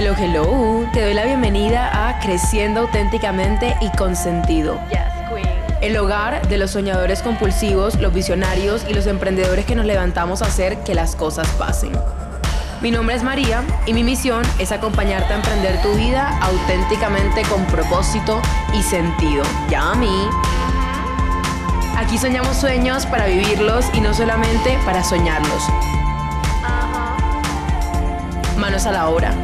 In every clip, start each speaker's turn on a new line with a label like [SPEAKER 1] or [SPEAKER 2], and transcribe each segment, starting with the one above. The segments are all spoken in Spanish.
[SPEAKER 1] Hello, hello. Te doy la bienvenida a Creciendo auténticamente y con sentido. El hogar de los soñadores compulsivos, los visionarios y los emprendedores que nos levantamos a hacer que las cosas pasen. Mi nombre es María y mi misión es acompañarte a emprender tu vida auténticamente con propósito y sentido. Ya a mí. Aquí soñamos sueños para vivirlos y no solamente para soñarlos. Manos a la obra.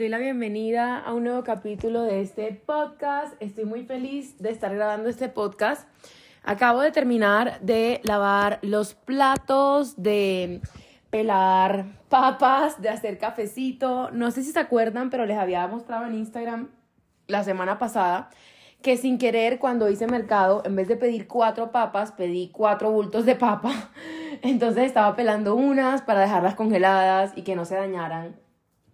[SPEAKER 1] Doy la bienvenida a un nuevo capítulo de este podcast. Estoy muy feliz de estar grabando este podcast. Acabo de terminar de lavar los platos, de pelar papas, de hacer cafecito. No sé si se acuerdan, pero les había mostrado en Instagram la semana pasada que sin querer cuando hice mercado, en vez de pedir cuatro papas, pedí cuatro bultos de papa. Entonces estaba pelando unas para dejarlas congeladas y que no se dañaran.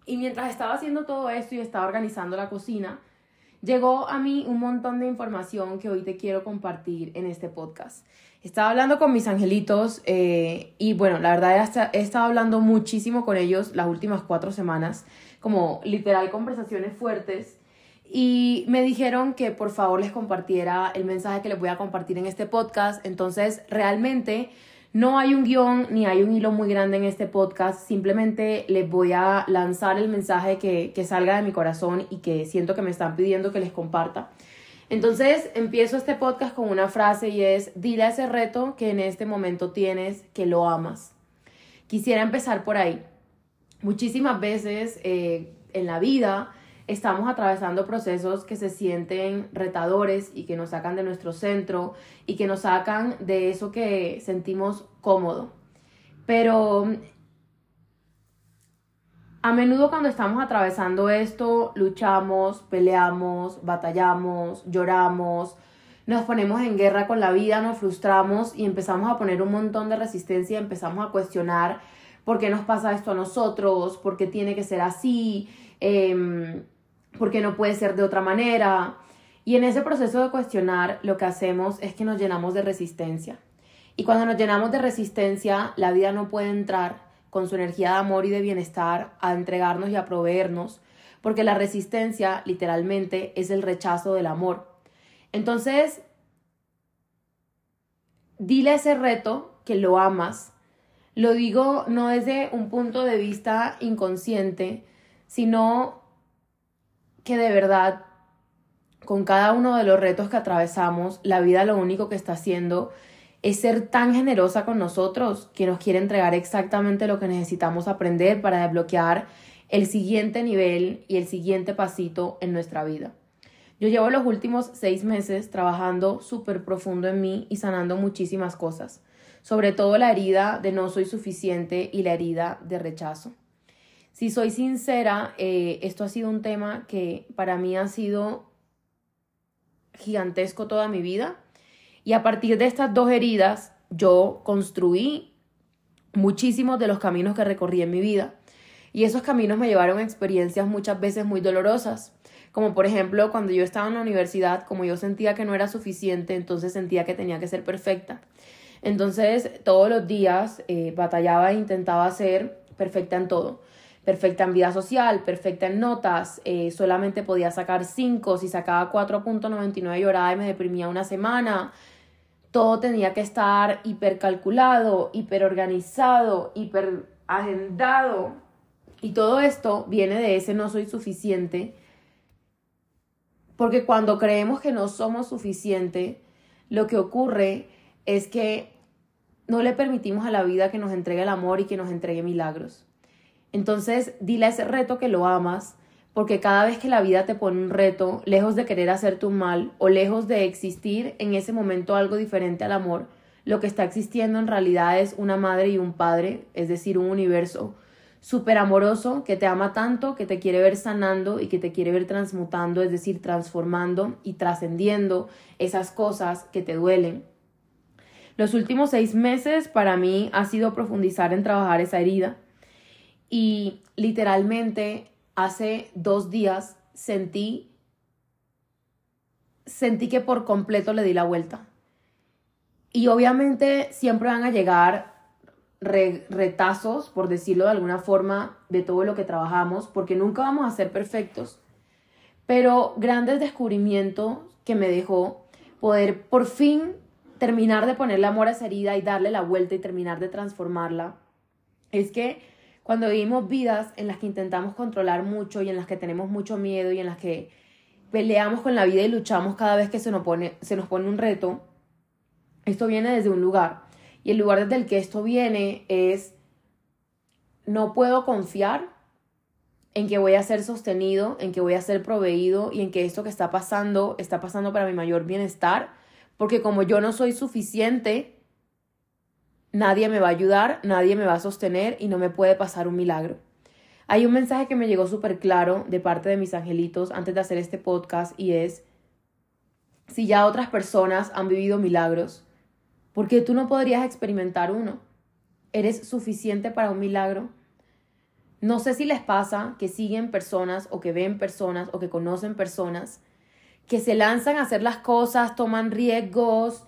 [SPEAKER 1] Y mientras estaba haciendo todo esto y estaba organizando la cocina, llegó a mí un montón de información que hoy te quiero compartir en este podcast. Estaba hablando con mis angelitos eh, y bueno, la verdad he estado hablando muchísimo con ellos las últimas cuatro semanas, como literal conversaciones fuertes. Y me dijeron que por favor les compartiera el mensaje que les voy a compartir en este podcast. Entonces, realmente no hay un guion ni hay un hilo muy grande en este podcast, simplemente les voy a lanzar el mensaje que, salga de mi corazón y que siento que me están pidiendo que les comparta. Entonces empiezo este podcast con una frase y es, dile a ese reto que en este momento tienes que lo amas. Quisiera empezar por ahí. Muchísimas veces eh, en la vida estamos atravesando procesos que se sienten retadores y que nos sacan de nuestro centro y que nos sacan de eso que sentimos cómodo. Pero a menudo cuando estamos atravesando esto, luchamos, peleamos, batallamos, lloramos, nos ponemos en guerra con la vida, nos frustramos y empezamos a poner un montón de resistencia, empezamos a cuestionar por qué nos pasa esto a nosotros, por qué tiene que ser así. Eh, porque no puede ser de otra manera. Y en ese proceso de cuestionar, lo que hacemos es que nos llenamos de resistencia. Y cuando nos llenamos de resistencia, la vida no puede entrar con su energía de amor y de bienestar a entregarnos y a proveernos, porque la resistencia literalmente es el rechazo del amor. Entonces, dile ese reto que lo amas. Lo digo no desde un punto de vista inconsciente, sino que de verdad, con cada uno de los retos que atravesamos, la vida lo único que está haciendo es ser tan generosa con nosotros que nos quiere entregar exactamente lo que necesitamos aprender para desbloquear el siguiente nivel y el siguiente pasito en nuestra vida. Yo llevo los últimos seis meses trabajando súper profundo en mí y sanando muchísimas cosas, sobre todo la herida de no soy suficiente y la herida de rechazo. Si soy sincera, eh, esto ha sido un tema que para mí ha sido gigantesco toda mi vida. Y a partir de estas dos heridas, yo construí muchísimos de los caminos que recorrí en mi vida. Y esos caminos me llevaron a experiencias muchas veces muy dolorosas. Como por ejemplo, cuando yo estaba en la universidad, como yo sentía que no era suficiente, entonces sentía que tenía que ser perfecta. Entonces, todos los días eh, batallaba e intentaba ser perfecta en todo perfecta en vida social, perfecta en notas, eh, solamente podía sacar 5, si sacaba 4.99 lloraba y me deprimía una semana. Todo tenía que estar hipercalculado, hiperorganizado, hiper agendado. Y todo esto viene de ese no soy suficiente. Porque cuando creemos que no somos suficiente, lo que ocurre es que no le permitimos a la vida que nos entregue el amor y que nos entregue milagros. Entonces, dile a ese reto que lo amas, porque cada vez que la vida te pone un reto, lejos de querer hacerte un mal o lejos de existir en ese momento algo diferente al amor, lo que está existiendo en realidad es una madre y un padre, es decir, un universo súper amoroso que te ama tanto, que te quiere ver sanando y que te quiere ver transmutando, es decir, transformando y trascendiendo esas cosas que te duelen. Los últimos seis meses para mí ha sido profundizar en trabajar esa herida y literalmente hace dos días sentí, sentí que por completo le di la vuelta. Y obviamente siempre van a llegar retazos, por decirlo de alguna forma, de todo lo que trabajamos, porque nunca vamos a ser perfectos. Pero grandes descubrimientos que me dejó poder por fin terminar de ponerle amor a esa herida y darle la vuelta y terminar de transformarla, es que cuando vivimos vidas en las que intentamos controlar mucho y en las que tenemos mucho miedo y en las que peleamos con la vida y luchamos cada vez que se nos pone, se nos pone un reto, esto viene desde un lugar. Y el lugar desde el que esto viene es, no puedo confiar en que voy a ser sostenido, en que voy a ser proveído y en que esto que está pasando está pasando para mi mayor bienestar, porque como yo no soy suficiente, nadie me va a ayudar, nadie me va a sostener y no me puede pasar un milagro. Hay un mensaje que me llegó súper claro de parte de mis angelitos antes de hacer este podcast y es, si ya otras personas han vivido milagros, ¿por qué tú no podrías experimentar uno? ¿Eres suficiente para un milagro? No sé si les pasa que siguen personas o que ven personas o que conocen personas que se lanzan a hacer las cosas, toman riesgos,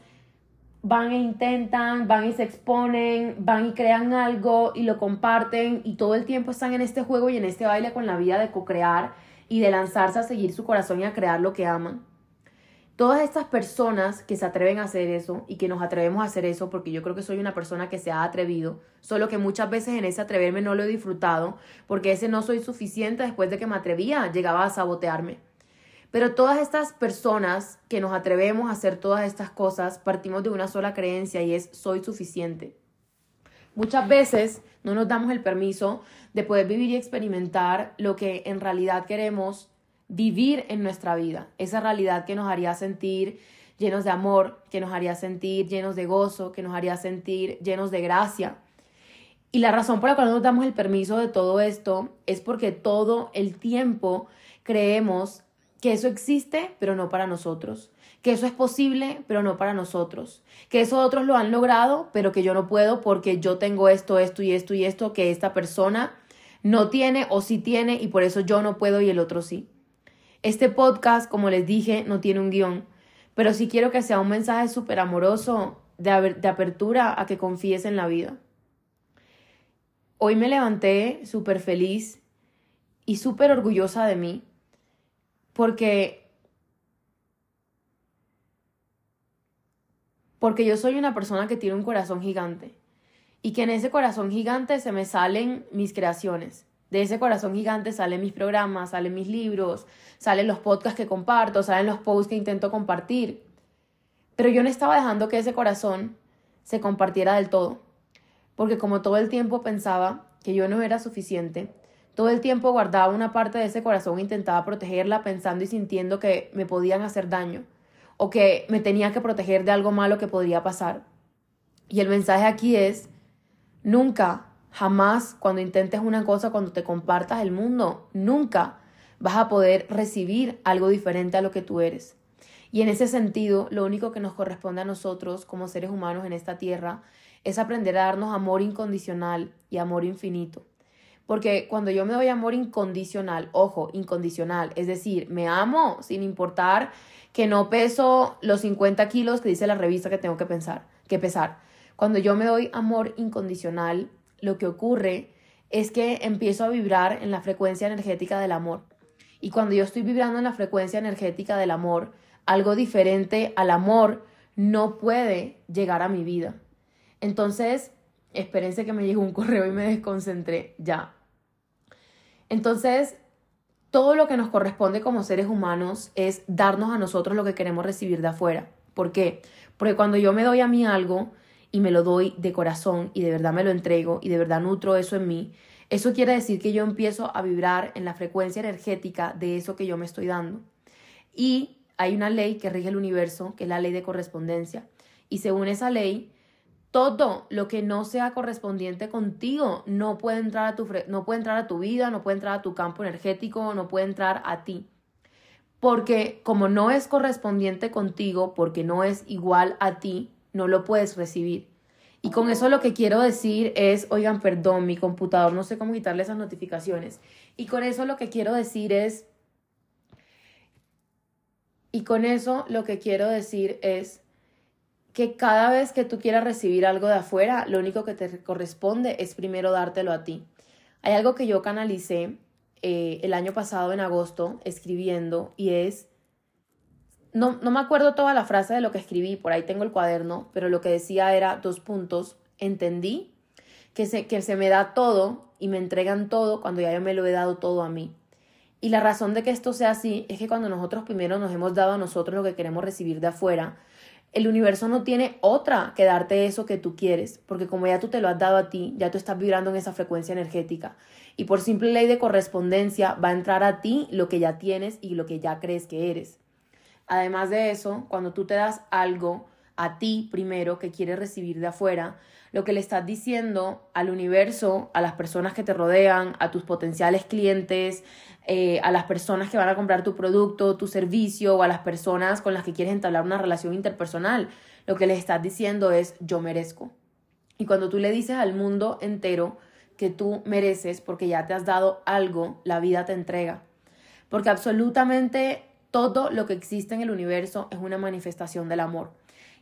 [SPEAKER 1] van e intentan, van y se exponen, van y crean algo y lo comparten y todo el tiempo están en este juego y en este baile con la vida de co-crear y de lanzarse a seguir su corazón y a crear lo que aman. Todas estas personas que se atreven a hacer eso y que nos atrevemos a hacer eso, porque yo creo que soy una persona que se ha atrevido, solo que muchas veces en ese atreverme no lo he disfrutado, porque ese no soy suficiente después de que me atrevía, llegaba a sabotearme. Pero todas estas personas que nos atrevemos a hacer todas estas cosas, partimos de una sola creencia y es soy suficiente. Muchas veces no nos damos el permiso de poder vivir y experimentar lo que en realidad queremos vivir en nuestra vida, esa realidad que nos haría sentir llenos de amor, que nos haría sentir llenos de gozo, que nos haría sentir llenos de gracia. Y la razón por la cual no nos damos el permiso de todo esto es porque todo el tiempo creemos que eso existe, pero no para nosotros, que eso es posible, pero no para nosotros, que eso otros lo han logrado, pero que yo no puedo porque yo tengo esto, esto y esto y esto que esta persona no tiene o sí tiene y por eso yo no puedo y el otro sí. Este podcast, como les dije, no tiene un guion, pero sí quiero que sea un mensaje súper amoroso de, de apertura a que confíes en la vida. Hoy me levanté súper feliz y súper orgullosa de mí porque porque yo soy una persona que tiene un corazón gigante y que en ese corazón gigante se me salen mis creaciones. De ese corazón gigante salen mis programas, salen mis libros, salen los podcasts que comparto, salen los posts que intento compartir. Pero yo no estaba dejando que ese corazón se compartiera del todo, porque como todo el tiempo pensaba que yo no era suficiente, todo el tiempo guardaba una parte de ese corazón e intentaba protegerla pensando y sintiendo que me podían hacer daño o que me tenía que proteger de algo malo que podría pasar. Y el mensaje aquí es, nunca, jamás cuando intentes una cosa, cuando te compartas el mundo, nunca vas a poder recibir algo diferente a lo que tú eres. Y en ese sentido, lo único que nos corresponde a nosotros como seres humanos en esta tierra es aprender a darnos amor incondicional y amor infinito. Porque cuando yo me doy amor incondicional, ojo, incondicional, es decir, me amo sin importar que no peso los 50 kilos que dice la revista que tengo que pensar, que pesar. Cuando yo me doy amor incondicional, lo que ocurre es que empiezo a vibrar en la frecuencia energética del amor. Y cuando yo estoy vibrando en la frecuencia energética del amor, algo diferente al amor no puede llegar a mi vida. Entonces, espérense que me llegó un correo y me desconcentré. Ya, entonces, todo lo que nos corresponde como seres humanos es darnos a nosotros lo que queremos recibir de afuera. ¿Por qué? Porque cuando yo me doy a mí algo y me lo doy de corazón y de verdad me lo entrego y de verdad nutro eso en mí, eso quiere decir que yo empiezo a vibrar en la frecuencia energética de eso que yo me estoy dando. Y hay una ley que rige el universo, que es la ley de correspondencia. Y según esa ley, todo lo que no sea correspondiente contigo no puede entrar a tu no puede entrar a tu vida, no puede entrar a tu campo energético, no puede entrar a ti. Porque como no es correspondiente contigo, porque no es igual a ti, no lo puedes recibir. Y con eso lo que quiero decir es, oigan, perdón, mi computador, no sé cómo quitarle esas notificaciones. Y con eso lo que quiero decir es, y con eso lo que quiero decir es que cada vez que tú quieras recibir algo de afuera, lo único que te corresponde es primero dártelo a ti. Hay algo que yo canalicé eh, el año pasado en agosto escribiendo y es, no, no me acuerdo toda la frase de lo que escribí, por ahí tengo el cuaderno, pero lo que decía era dos puntos, entendí que se, que se me da todo y me entregan todo cuando ya yo me lo he dado todo a mí. Y la razón de que esto sea así es que cuando nosotros primero nos hemos dado a nosotros lo que queremos recibir de afuera, el universo no tiene otra que darte eso que tú quieres, porque como ya tú te lo has dado a ti, ya tú estás vibrando en esa frecuencia energética. Y por simple ley de correspondencia va a entrar a ti lo que ya tienes y lo que ya crees que eres. Además de eso, cuando tú te das algo a ti primero que quieres recibir de afuera, lo que le estás diciendo al universo, a las personas que te rodean, a tus potenciales clientes, eh, a las personas que van a comprar tu producto, tu servicio o a las personas con las que quieres entablar una relación interpersonal. Lo que les estás diciendo es yo merezco. Y cuando tú le dices al mundo entero que tú mereces porque ya te has dado algo, la vida te entrega. Porque absolutamente todo lo que existe en el universo es una manifestación del amor.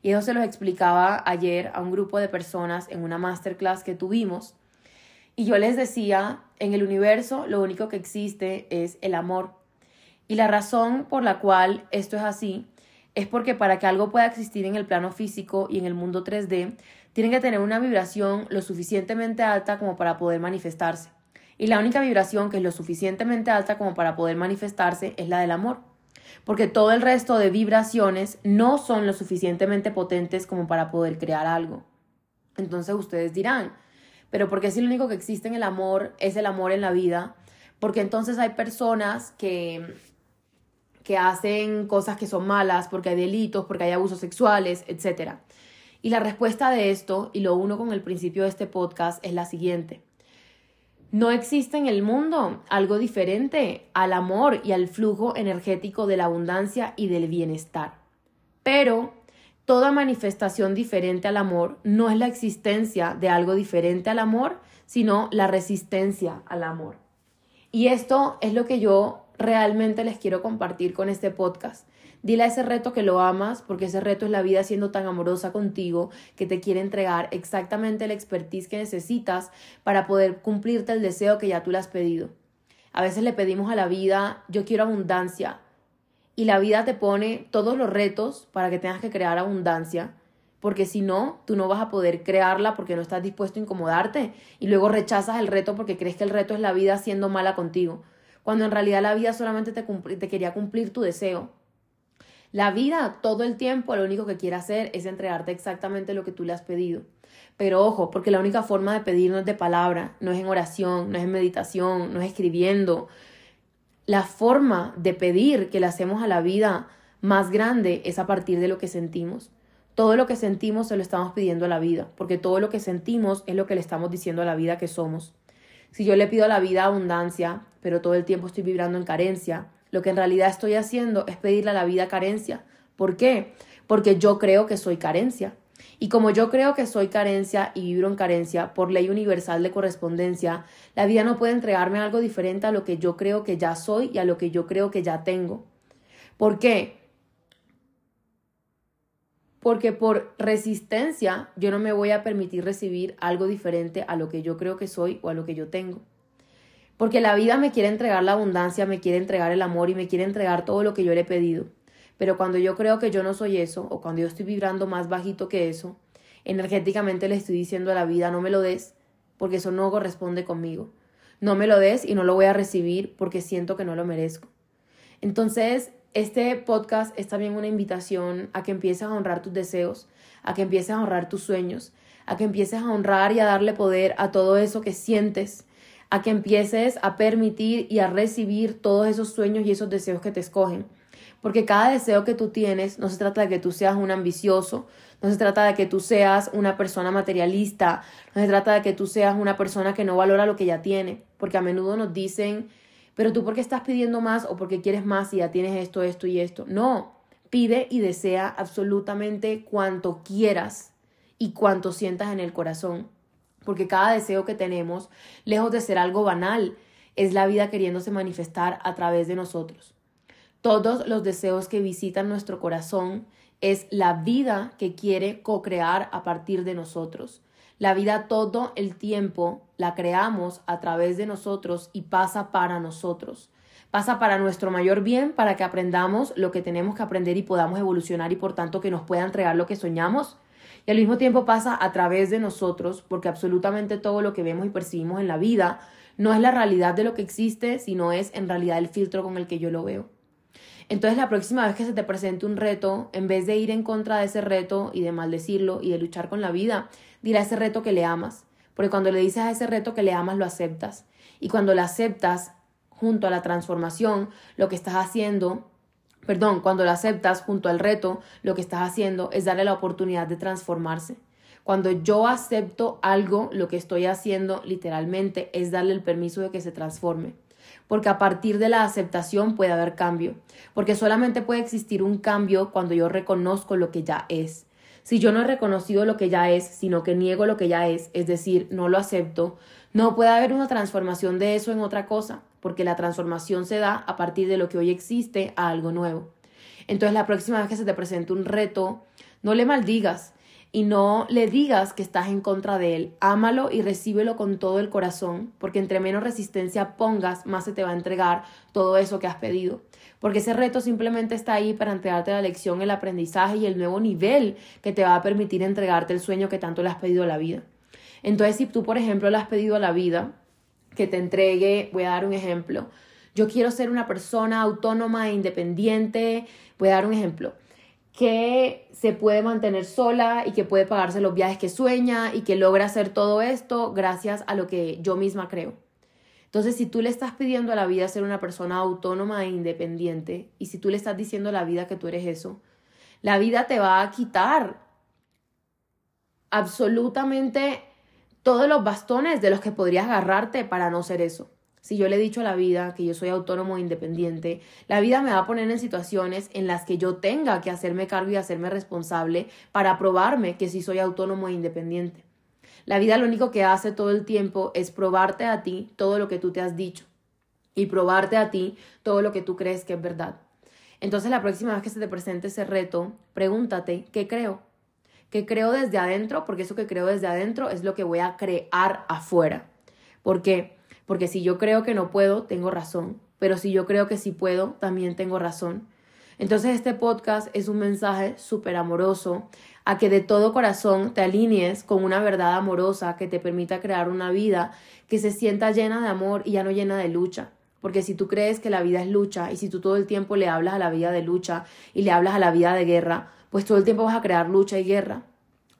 [SPEAKER 1] Y eso se los explicaba ayer a un grupo de personas en una masterclass que tuvimos. Y yo les decía, en el universo lo único que existe es el amor. Y la razón por la cual esto es así es porque para que algo pueda existir en el plano físico y en el mundo 3D, tiene que tener una vibración lo suficientemente alta como para poder manifestarse. Y la única vibración que es lo suficientemente alta como para poder manifestarse es la del amor porque todo el resto de vibraciones no son lo suficientemente potentes como para poder crear algo. Entonces ustedes dirán, pero porque si lo único que existe en el amor es el amor en la vida, porque entonces hay personas que que hacen cosas que son malas, porque hay delitos, porque hay abusos sexuales, etc. Y la respuesta de esto, y lo uno con el principio de este podcast, es la siguiente. No existe en el mundo algo diferente al amor y al flujo energético de la abundancia y del bienestar. Pero toda manifestación diferente al amor no es la existencia de algo diferente al amor, sino la resistencia al amor. Y esto es lo que yo realmente les quiero compartir con este podcast. Dile a ese reto que lo amas, porque ese reto es la vida siendo tan amorosa contigo que te quiere entregar exactamente el expertise que necesitas para poder cumplirte el deseo que ya tú le has pedido. A veces le pedimos a la vida, yo quiero abundancia, y la vida te pone todos los retos para que tengas que crear abundancia, porque si no, tú no vas a poder crearla porque no estás dispuesto a incomodarte y luego rechazas el reto porque crees que el reto es la vida siendo mala contigo, cuando en realidad la vida solamente te, te quería cumplir tu deseo. La vida todo el tiempo lo único que quiere hacer es entregarte exactamente lo que tú le has pedido. Pero ojo, porque la única forma de pedir no es de palabra, no es en oración, no es en meditación, no es escribiendo. La forma de pedir que le hacemos a la vida más grande es a partir de lo que sentimos. Todo lo que sentimos se lo estamos pidiendo a la vida, porque todo lo que sentimos es lo que le estamos diciendo a la vida que somos. Si yo le pido a la vida abundancia, pero todo el tiempo estoy vibrando en carencia, lo que en realidad estoy haciendo es pedirle a la vida carencia. ¿Por qué? Porque yo creo que soy carencia. Y como yo creo que soy carencia y vibro en carencia por ley universal de correspondencia, la vida no puede entregarme algo diferente a lo que yo creo que ya soy y a lo que yo creo que ya tengo. ¿Por qué? Porque por resistencia yo no me voy a permitir recibir algo diferente a lo que yo creo que soy o a lo que yo tengo. Porque la vida me quiere entregar la abundancia, me quiere entregar el amor y me quiere entregar todo lo que yo le he pedido. Pero cuando yo creo que yo no soy eso, o cuando yo estoy vibrando más bajito que eso, energéticamente le estoy diciendo a la vida, no me lo des, porque eso no corresponde conmigo. No me lo des y no lo voy a recibir porque siento que no lo merezco. Entonces, este podcast es también una invitación a que empieces a honrar tus deseos, a que empieces a honrar tus sueños, a que empieces a honrar y a darle poder a todo eso que sientes a que empieces a permitir y a recibir todos esos sueños y esos deseos que te escogen. Porque cada deseo que tú tienes no se trata de que tú seas un ambicioso, no se trata de que tú seas una persona materialista, no se trata de que tú seas una persona que no valora lo que ya tiene, porque a menudo nos dicen, pero tú por qué estás pidiendo más o porque quieres más y ya tienes esto, esto y esto. No, pide y desea absolutamente cuanto quieras y cuanto sientas en el corazón porque cada deseo que tenemos, lejos de ser algo banal, es la vida queriéndose manifestar a través de nosotros. todos los deseos que visitan nuestro corazón es la vida que quiere co-crear a partir de nosotros. La vida todo el tiempo la creamos a través de nosotros y pasa para nosotros. Pasa para nuestro mayor bien, para que aprendamos lo que tenemos que aprender y podamos evolucionar y por tanto que nos pueda entregar lo que soñamos. Y al mismo tiempo pasa a través de nosotros, porque absolutamente todo lo que vemos y percibimos en la vida no es la realidad de lo que existe, sino es en realidad el filtro con el que yo lo veo. Entonces la próxima vez que se te presente un reto, en vez de ir en contra de ese reto y de maldecirlo y de luchar con la vida, a ese reto que le amas, porque cuando le dices a ese reto que le amas, lo aceptas. Y cuando lo aceptas junto a la transformación, lo que estás haciendo, perdón, cuando lo aceptas junto al reto, lo que estás haciendo es darle la oportunidad de transformarse. Cuando yo acepto algo, lo que estoy haciendo literalmente es darle el permiso de que se transforme. Porque a partir de la aceptación puede haber cambio. Porque solamente puede existir un cambio cuando yo reconozco lo que ya es. Si yo no he reconocido lo que ya es, sino que niego lo que ya es, es decir, no lo acepto, no puede haber una transformación de eso en otra cosa, porque la transformación se da a partir de lo que hoy existe a algo nuevo. Entonces la próxima vez que se te presente un reto, no le maldigas, y no le digas que estás en contra de él. Ámalo y recíbelo con todo el corazón, porque entre menos resistencia pongas, más se te va a entregar todo eso que has pedido. Porque ese reto simplemente está ahí para entregarte la lección, el aprendizaje y el nuevo nivel que te va a permitir entregarte el sueño que tanto le has pedido a la vida. Entonces, si tú, por ejemplo, le has pedido a la vida que te entregue, voy a dar un ejemplo, yo quiero ser una persona autónoma e independiente, voy a dar un ejemplo que se puede mantener sola y que puede pagarse los viajes que sueña y que logra hacer todo esto gracias a lo que yo misma creo. Entonces, si tú le estás pidiendo a la vida ser una persona autónoma e independiente y si tú le estás diciendo a la vida que tú eres eso, la vida te va a quitar absolutamente todos los bastones de los que podrías agarrarte para no ser eso. Si yo le he dicho a la vida que yo soy autónomo e independiente, la vida me va a poner en situaciones en las que yo tenga que hacerme cargo y hacerme responsable para probarme que sí soy autónomo e independiente. La vida lo único que hace todo el tiempo es probarte a ti todo lo que tú te has dicho y probarte a ti todo lo que tú crees que es verdad. Entonces la próxima vez que se te presente ese reto, pregúntate, ¿qué creo? ¿Qué creo desde adentro? Porque eso que creo desde adentro es lo que voy a crear afuera. ¿Por qué? Porque si yo creo que no puedo, tengo razón, pero si yo creo que sí puedo, también tengo razón. Entonces este podcast es un mensaje súper amoroso a que de todo corazón te alinees con una verdad amorosa que te permita crear una vida que se sienta llena de amor y ya no llena de lucha. Porque si tú crees que la vida es lucha y si tú todo el tiempo le hablas a la vida de lucha y le hablas a la vida de guerra, pues todo el tiempo vas a crear lucha y guerra.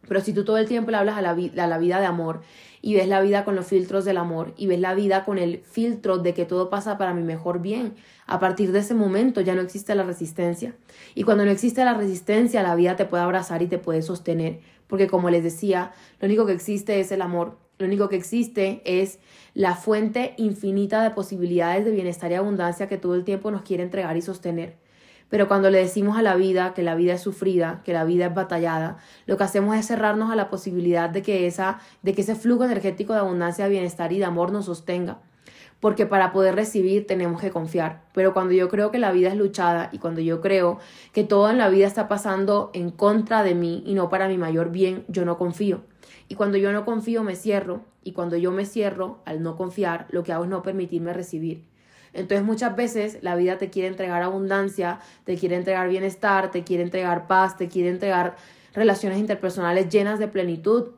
[SPEAKER 1] Pero si tú todo el tiempo le hablas a la, a la vida de amor y ves la vida con los filtros del amor y ves la vida con el filtro de que todo pasa para mi mejor bien. A partir de ese momento ya no existe la resistencia. Y cuando no existe la resistencia, la vida te puede abrazar y te puede sostener. Porque como les decía, lo único que existe es el amor. Lo único que existe es la fuente infinita de posibilidades de bienestar y abundancia que todo el tiempo nos quiere entregar y sostener. Pero cuando le decimos a la vida que la vida es sufrida, que la vida es batallada, lo que hacemos es cerrarnos a la posibilidad de que, esa, de que ese flujo energético de abundancia, bienestar y de amor nos sostenga. Porque para poder recibir tenemos que confiar. Pero cuando yo creo que la vida es luchada y cuando yo creo que todo en la vida está pasando en contra de mí y no para mi mayor bien, yo no confío. Y cuando yo no confío me cierro. Y cuando yo me cierro, al no confiar, lo que hago es no permitirme recibir. Entonces muchas veces la vida te quiere entregar abundancia, te quiere entregar bienestar, te quiere entregar paz, te quiere entregar relaciones interpersonales llenas de plenitud,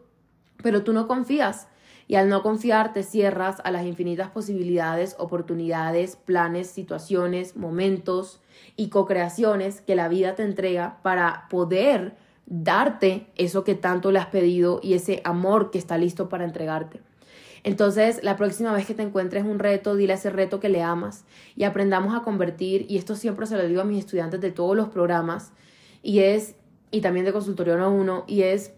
[SPEAKER 1] pero tú no confías. Y al no confiar te cierras a las infinitas posibilidades, oportunidades, planes, situaciones, momentos y co-creaciones que la vida te entrega para poder darte eso que tanto le has pedido y ese amor que está listo para entregarte. Entonces, la próxima vez que te encuentres un reto, dile a ese reto que le amas y aprendamos a convertir, y esto siempre se lo digo a mis estudiantes de todos los programas, y es, y también de consultorio 1 a 1, y es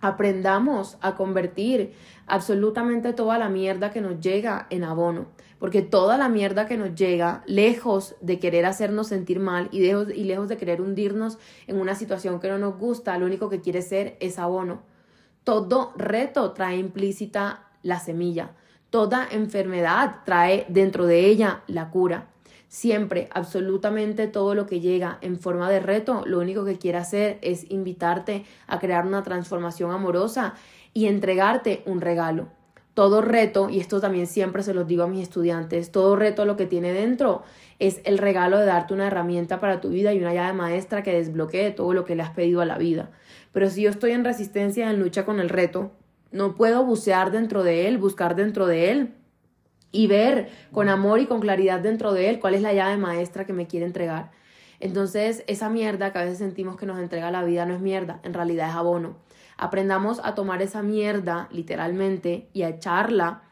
[SPEAKER 1] aprendamos a convertir absolutamente toda la mierda que nos llega en abono. Porque toda la mierda que nos llega, lejos de querer hacernos sentir mal y lejos, y lejos de querer hundirnos en una situación que no nos gusta, lo único que quiere ser es abono. Todo reto trae implícita la semilla. Toda enfermedad trae dentro de ella la cura. Siempre, absolutamente todo lo que llega en forma de reto, lo único que quiere hacer es invitarte a crear una transformación amorosa y entregarte un regalo. Todo reto, y esto también siempre se los digo a mis estudiantes, todo reto lo que tiene dentro es el regalo de darte una herramienta para tu vida y una llave maestra que desbloquee todo lo que le has pedido a la vida. Pero si yo estoy en resistencia, en lucha con el reto, no puedo bucear dentro de él, buscar dentro de él y ver con amor y con claridad dentro de él cuál es la llave maestra que me quiere entregar. Entonces, esa mierda que a veces sentimos que nos entrega la vida no es mierda, en realidad es abono. Aprendamos a tomar esa mierda, literalmente, y a echarla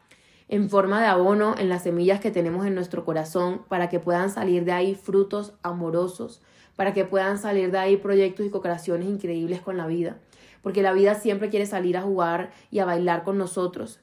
[SPEAKER 1] en forma de abono en las semillas que tenemos en nuestro corazón para que puedan salir de ahí frutos amorosos, para que puedan salir de ahí proyectos y co-creaciones increíbles con la vida. Porque la vida siempre quiere salir a jugar y a bailar con nosotros.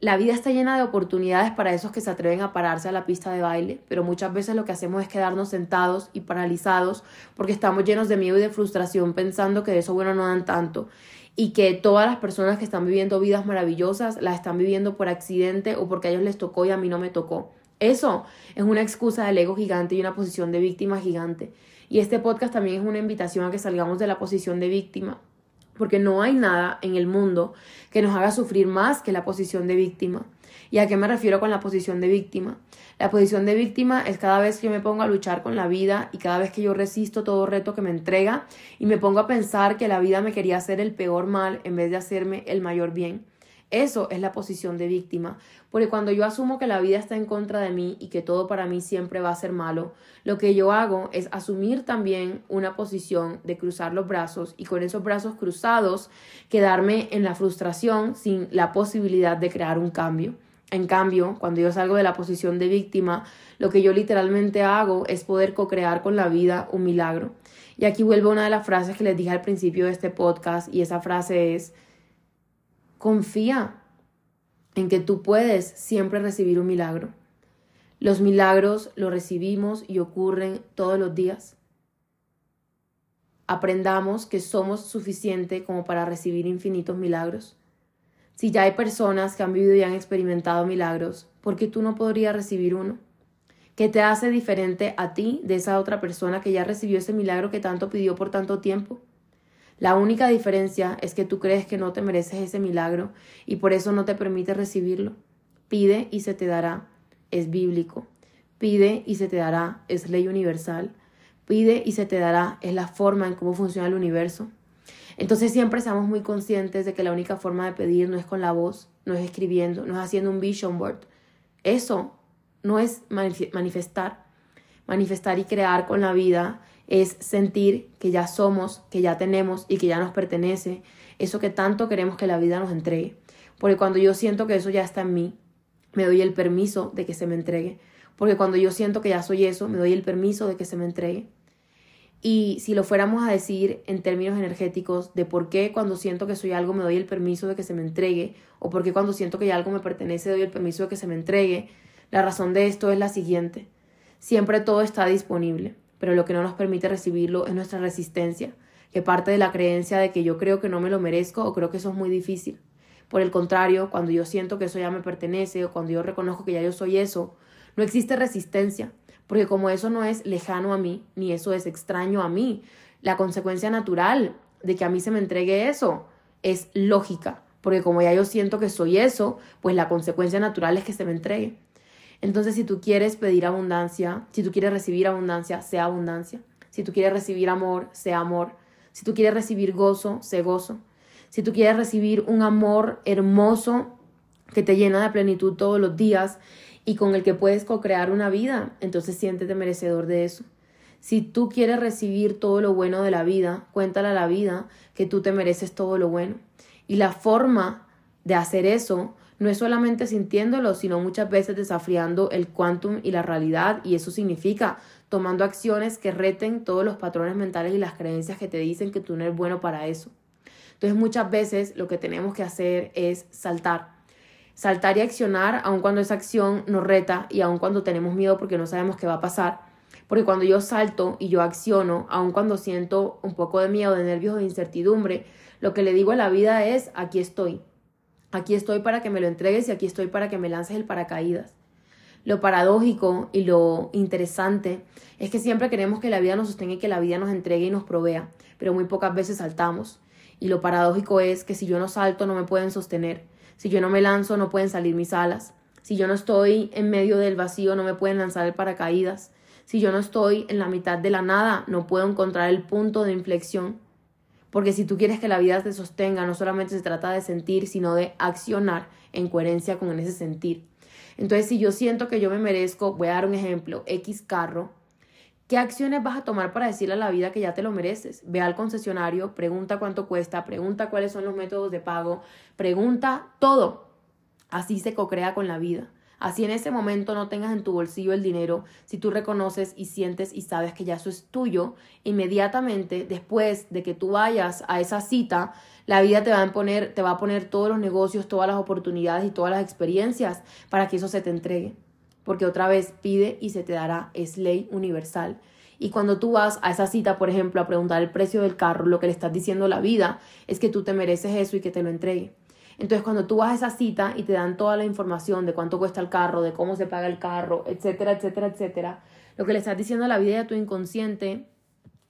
[SPEAKER 1] La vida está llena de oportunidades para esos que se atreven a pararse a la pista de baile, pero muchas veces lo que hacemos es quedarnos sentados y paralizados porque estamos llenos de miedo y de frustración pensando que de eso bueno no dan tanto y que todas las personas que están viviendo vidas maravillosas las están viviendo por accidente o porque a ellos les tocó y a mí no me tocó. Eso es una excusa del ego gigante y una posición de víctima gigante. Y este podcast también es una invitación a que salgamos de la posición de víctima porque no hay nada en el mundo que nos haga sufrir más que la posición de víctima. ¿Y a qué me refiero con la posición de víctima? La posición de víctima es cada vez que me pongo a luchar con la vida y cada vez que yo resisto todo reto que me entrega y me pongo a pensar que la vida me quería hacer el peor mal en vez de hacerme el mayor bien. Eso es la posición de víctima, porque cuando yo asumo que la vida está en contra de mí y que todo para mí siempre va a ser malo, lo que yo hago es asumir también una posición de cruzar los brazos y con esos brazos cruzados quedarme en la frustración sin la posibilidad de crear un cambio. En cambio, cuando yo salgo de la posición de víctima, lo que yo literalmente hago es poder co-crear con la vida un milagro. Y aquí vuelvo a una de las frases que les dije al principio de este podcast y esa frase es Confía en que tú puedes siempre recibir un milagro. Los milagros los recibimos y ocurren todos los días. Aprendamos que somos suficiente como para recibir infinitos milagros. Si ya hay personas que han vivido y han experimentado milagros, ¿por qué tú no podrías recibir uno? ¿Qué te hace diferente a ti de esa otra persona que ya recibió ese milagro que tanto pidió por tanto tiempo? La única diferencia es que tú crees que no te mereces ese milagro y por eso no te permite recibirlo. Pide y se te dará. Es bíblico. Pide y se te dará. Es ley universal. Pide y se te dará. Es la forma en cómo funciona el universo. Entonces siempre seamos muy conscientes de que la única forma de pedir no es con la voz, no es escribiendo, no es haciendo un vision board. Eso no es manifestar. Manifestar y crear con la vida es sentir que ya somos, que ya tenemos y que ya nos pertenece, eso que tanto queremos que la vida nos entregue. Porque cuando yo siento que eso ya está en mí, me doy el permiso de que se me entregue. Porque cuando yo siento que ya soy eso, me doy el permiso de que se me entregue. Y si lo fuéramos a decir en términos energéticos de por qué cuando siento que soy algo me doy el permiso de que se me entregue, o por qué cuando siento que ya algo me pertenece doy el permiso de que se me entregue, la razón de esto es la siguiente. Siempre todo está disponible pero lo que no nos permite recibirlo es nuestra resistencia, que parte de la creencia de que yo creo que no me lo merezco o creo que eso es muy difícil. Por el contrario, cuando yo siento que eso ya me pertenece o cuando yo reconozco que ya yo soy eso, no existe resistencia, porque como eso no es lejano a mí, ni eso es extraño a mí, la consecuencia natural de que a mí se me entregue eso es lógica, porque como ya yo siento que soy eso, pues la consecuencia natural es que se me entregue. Entonces, si tú quieres pedir abundancia, si tú quieres recibir abundancia, sea abundancia. Si tú quieres recibir amor, sea amor. Si tú quieres recibir gozo, sea gozo. Si tú quieres recibir un amor hermoso que te llena de plenitud todos los días y con el que puedes co-crear una vida, entonces siéntete merecedor de eso. Si tú quieres recibir todo lo bueno de la vida, cuéntale a la vida que tú te mereces todo lo bueno. Y la forma de hacer eso no es solamente sintiéndolo, sino muchas veces desafiando el quantum y la realidad, y eso significa tomando acciones que reten todos los patrones mentales y las creencias que te dicen que tú no eres bueno para eso. Entonces muchas veces lo que tenemos que hacer es saltar. Saltar y accionar aun cuando esa acción nos reta y aun cuando tenemos miedo porque no sabemos qué va a pasar. Porque cuando yo salto y yo acciono, aun cuando siento un poco de miedo, de nervios o de incertidumbre, lo que le digo a la vida es, aquí estoy, Aquí estoy para que me lo entregues y aquí estoy para que me lances el paracaídas. Lo paradójico y lo interesante es que siempre queremos que la vida nos sostenga y que la vida nos entregue y nos provea, pero muy pocas veces saltamos. Y lo paradójico es que si yo no salto no me pueden sostener, si yo no me lanzo no pueden salir mis alas, si yo no estoy en medio del vacío no me pueden lanzar el paracaídas, si yo no estoy en la mitad de la nada no puedo encontrar el punto de inflexión. Porque si tú quieres que la vida te sostenga, no solamente se trata de sentir, sino de accionar en coherencia con ese sentir. Entonces, si yo siento que yo me merezco, voy a dar un ejemplo, X carro, ¿qué acciones vas a tomar para decirle a la vida que ya te lo mereces? Ve al concesionario, pregunta cuánto cuesta, pregunta cuáles son los métodos de pago, pregunta todo. Así se cocrea con la vida. Así en ese momento no tengas en tu bolsillo el dinero, si tú reconoces y sientes y sabes que ya eso es tuyo, inmediatamente después de que tú vayas a esa cita, la vida te va a poner, te va a poner todos los negocios, todas las oportunidades y todas las experiencias para que eso se te entregue. Porque otra vez pide y se te dará, es ley universal. Y cuando tú vas a esa cita, por ejemplo, a preguntar el precio del carro, lo que le estás diciendo a la vida es que tú te mereces eso y que te lo entregue. Entonces, cuando tú vas a esa cita y te dan toda la información de cuánto cuesta el carro, de cómo se paga el carro, etcétera, etcétera, etcétera, lo que le estás diciendo a la vida y a tu inconsciente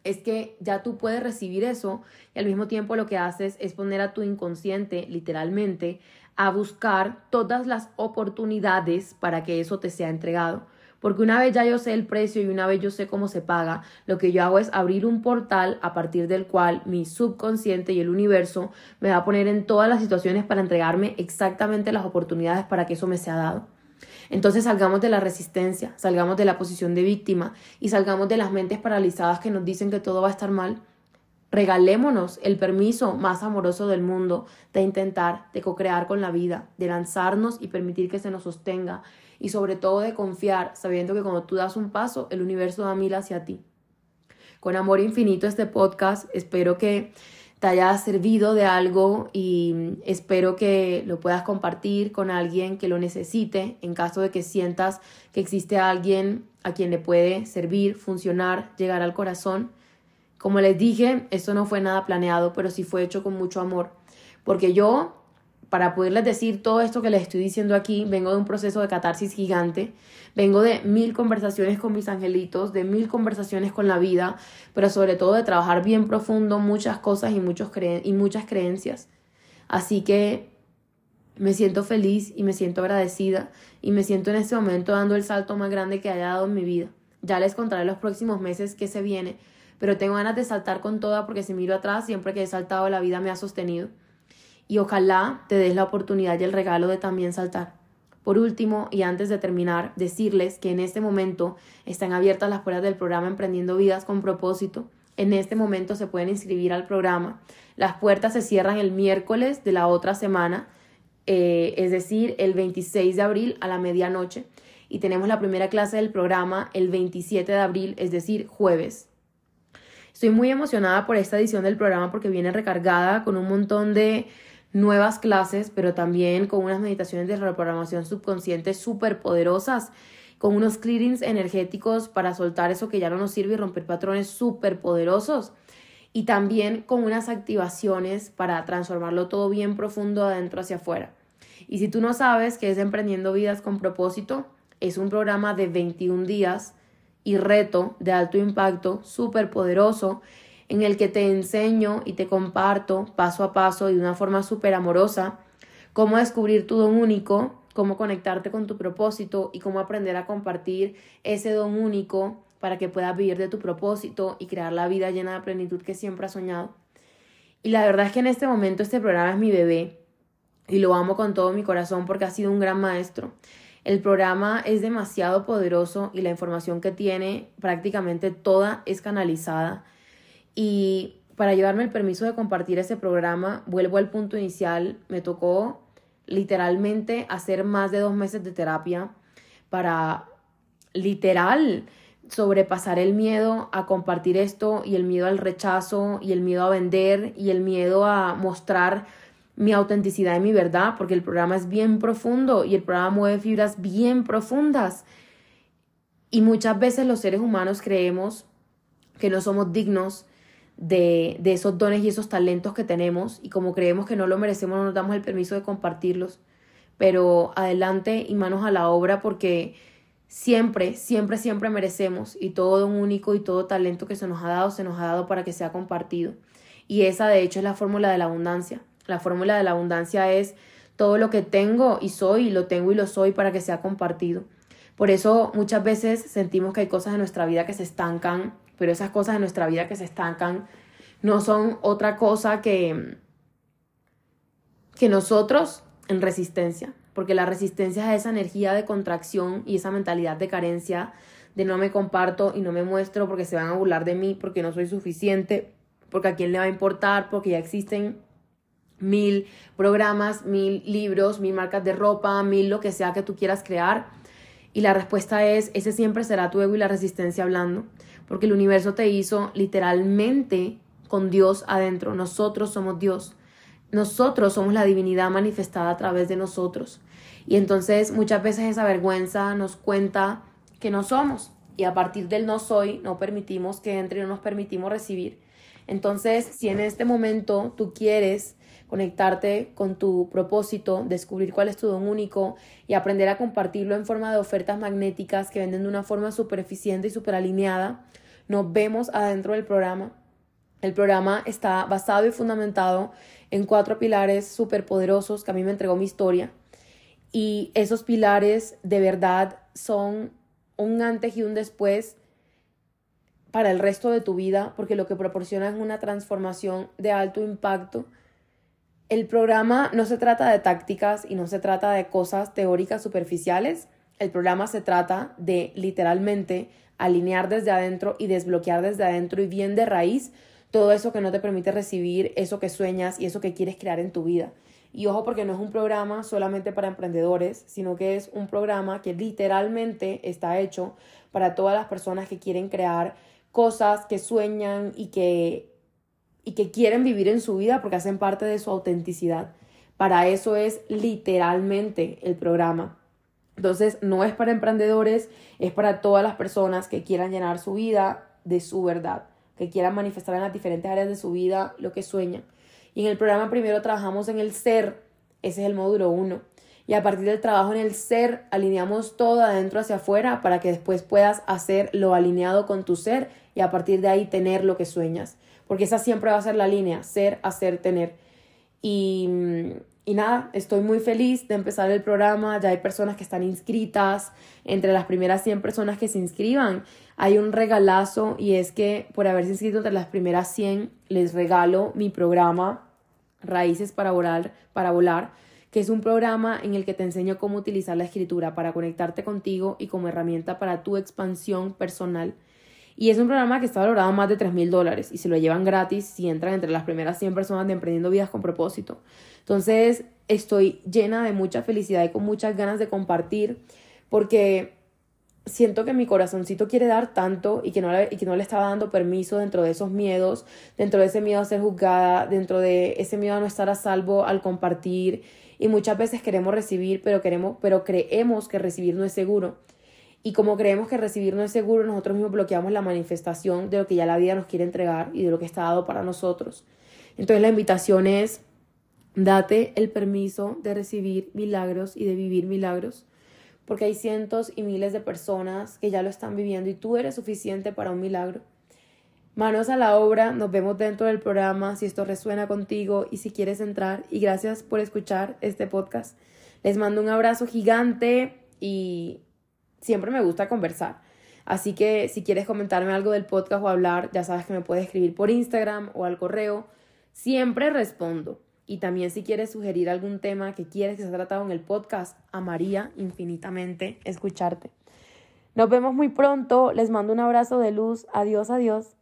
[SPEAKER 1] es que ya tú puedes recibir eso y al mismo tiempo lo que haces es poner a tu inconsciente, literalmente, a buscar todas las oportunidades para que eso te sea entregado. Porque una vez ya yo sé el precio y una vez yo sé cómo se paga, lo que yo hago es abrir un portal a partir del cual mi subconsciente y el universo me va a poner en todas las situaciones para entregarme exactamente las oportunidades para que eso me sea dado. Entonces salgamos de la resistencia, salgamos de la posición de víctima y salgamos de las mentes paralizadas que nos dicen que todo va a estar mal. Regalémonos el permiso más amoroso del mundo de intentar, de co-crear con la vida, de lanzarnos y permitir que se nos sostenga y sobre todo de confiar, sabiendo que cuando tú das un paso, el universo da mil hacia ti. Con amor infinito este podcast, espero que te haya servido de algo y espero que lo puedas compartir con alguien que lo necesite en caso de que sientas que existe alguien a quien le puede servir, funcionar, llegar al corazón. Como les dije, esto no fue nada planeado, pero sí fue hecho con mucho amor, porque yo para poderles decir todo esto que les estoy diciendo aquí, vengo de un proceso de catarsis gigante, vengo de mil conversaciones con mis angelitos, de mil conversaciones con la vida, pero sobre todo de trabajar bien profundo muchas cosas y, muchos y muchas creencias. Así que me siento feliz y me siento agradecida y me siento en este momento dando el salto más grande que haya dado en mi vida. Ya les contaré los próximos meses qué se viene, pero tengo ganas de saltar con toda porque si miro atrás, siempre que he saltado la vida me ha sostenido y ojalá te des la oportunidad y el regalo de también saltar. Por último, y antes de terminar, decirles que en este momento están abiertas las puertas del programa Emprendiendo Vidas con propósito. En este momento se pueden inscribir al programa. Las puertas se cierran el miércoles de la otra semana, eh, es decir, el 26 de abril a la medianoche. Y tenemos la primera clase del programa el 27 de abril, es decir, jueves. Estoy muy emocionada por esta edición del programa porque viene recargada con un montón de nuevas clases, pero también con unas meditaciones de reprogramación subconsciente súper poderosas, con unos clearings energéticos para soltar eso que ya no nos sirve y romper patrones súper poderosos. Y también con unas activaciones para transformarlo todo bien profundo adentro hacia afuera. Y si tú no sabes qué es Emprendiendo Vidas con propósito, es un programa de 21 días y reto de alto impacto, súper poderoso, en el que te enseño y te comparto paso a paso y de una forma súper amorosa cómo descubrir tu don único, cómo conectarte con tu propósito y cómo aprender a compartir ese don único para que puedas vivir de tu propósito y crear la vida llena de plenitud que siempre has soñado. Y la verdad es que en este momento este programa es mi bebé y lo amo con todo mi corazón porque ha sido un gran maestro. El programa es demasiado poderoso y la información que tiene prácticamente toda es canalizada y para llevarme el permiso de compartir ese programa, vuelvo al punto inicial, me tocó literalmente hacer más de dos meses de terapia para literal sobrepasar el miedo a compartir esto y el miedo al rechazo y el miedo a vender y el miedo a mostrar mi autenticidad y mi verdad, porque el programa es bien profundo y el programa mueve fibras bien profundas. Y muchas veces los seres humanos creemos que no somos dignos de, de esos dones y esos talentos que tenemos y como creemos que no lo merecemos no nos damos el permiso de compartirlos. Pero adelante y manos a la obra porque siempre, siempre, siempre merecemos y todo un único y todo talento que se nos ha dado, se nos ha dado para que sea compartido. Y esa de hecho es la fórmula de la abundancia. La fórmula de la abundancia es todo lo que tengo y soy, lo tengo y lo soy para que sea compartido. Por eso muchas veces sentimos que hay cosas en nuestra vida que se estancan, pero esas cosas en nuestra vida que se estancan no son otra cosa que, que nosotros en resistencia, porque la resistencia es esa energía de contracción y esa mentalidad de carencia, de no me comparto y no me muestro porque se van a burlar de mí, porque no soy suficiente, porque a quién le va a importar, porque ya existen mil programas, mil libros, mil marcas de ropa, mil lo que sea que tú quieras crear. Y la respuesta es, ese siempre será tu ego y la resistencia hablando, porque el universo te hizo literalmente con Dios adentro. Nosotros somos Dios. Nosotros somos la divinidad manifestada a través de nosotros. Y entonces muchas veces esa vergüenza nos cuenta que no somos. Y a partir del no soy, no permitimos que entre, no nos permitimos recibir. Entonces, si en este momento tú quieres conectarte con tu propósito, descubrir cuál es tu don único y aprender a compartirlo en forma de ofertas magnéticas que venden de una forma súper eficiente y súper alineada, nos vemos adentro del programa. El programa está basado y fundamentado en cuatro pilares súper poderosos que a mí me entregó mi historia. Y esos pilares de verdad son un antes y un después para el resto de tu vida, porque lo que proporciona es una transformación de alto impacto el programa no se trata de tácticas y no se trata de cosas teóricas superficiales. El programa se trata de literalmente alinear desde adentro y desbloquear desde adentro y bien de raíz todo eso que no te permite recibir, eso que sueñas y eso que quieres crear en tu vida. Y ojo porque no es un programa solamente para emprendedores, sino que es un programa que literalmente está hecho para todas las personas que quieren crear cosas, que sueñan y que y que quieren vivir en su vida porque hacen parte de su autenticidad. Para eso es literalmente el programa. Entonces, no es para emprendedores, es para todas las personas que quieran llenar su vida de su verdad, que quieran manifestar en las diferentes áreas de su vida lo que sueñan. Y en el programa primero trabajamos en el ser, ese es el módulo 1. Y a partir del trabajo en el ser, alineamos todo adentro hacia afuera para que después puedas hacer lo alineado con tu ser y a partir de ahí tener lo que sueñas porque esa siempre va a ser la línea, ser, hacer, tener. Y, y nada, estoy muy feliz de empezar el programa, ya hay personas que están inscritas, entre las primeras 100 personas que se inscriban hay un regalazo y es que por haberse inscrito entre las primeras 100 les regalo mi programa Raíces para volar, para volar, que es un programa en el que te enseño cómo utilizar la escritura para conectarte contigo y como herramienta para tu expansión personal y es un programa que está valorado más de 3 mil dólares y se lo llevan gratis si entran entre las primeras 100 personas de Emprendiendo Vidas con propósito. Entonces, estoy llena de mucha felicidad y con muchas ganas de compartir porque siento que mi corazoncito quiere dar tanto y que, no le, y que no le estaba dando permiso dentro de esos miedos, dentro de ese miedo a ser juzgada, dentro de ese miedo a no estar a salvo al compartir. Y muchas veces queremos recibir, pero, queremos, pero creemos que recibir no es seguro. Y como creemos que recibir no es seguro, nosotros mismos bloqueamos la manifestación de lo que ya la vida nos quiere entregar y de lo que está dado para nosotros. Entonces la invitación es, date el permiso de recibir milagros y de vivir milagros, porque hay cientos y miles de personas que ya lo están viviendo y tú eres suficiente para un milagro. Manos a la obra, nos vemos dentro del programa si esto resuena contigo y si quieres entrar. Y gracias por escuchar este podcast. Les mando un abrazo gigante y siempre me gusta conversar. Así que si quieres comentarme algo del podcast o hablar, ya sabes que me puedes escribir por Instagram o al correo. Siempre respondo. Y también si quieres sugerir algún tema que quieres que sea tratado en el podcast, amaría infinitamente escucharte. Nos vemos muy pronto. Les mando un abrazo de luz. Adiós, adiós.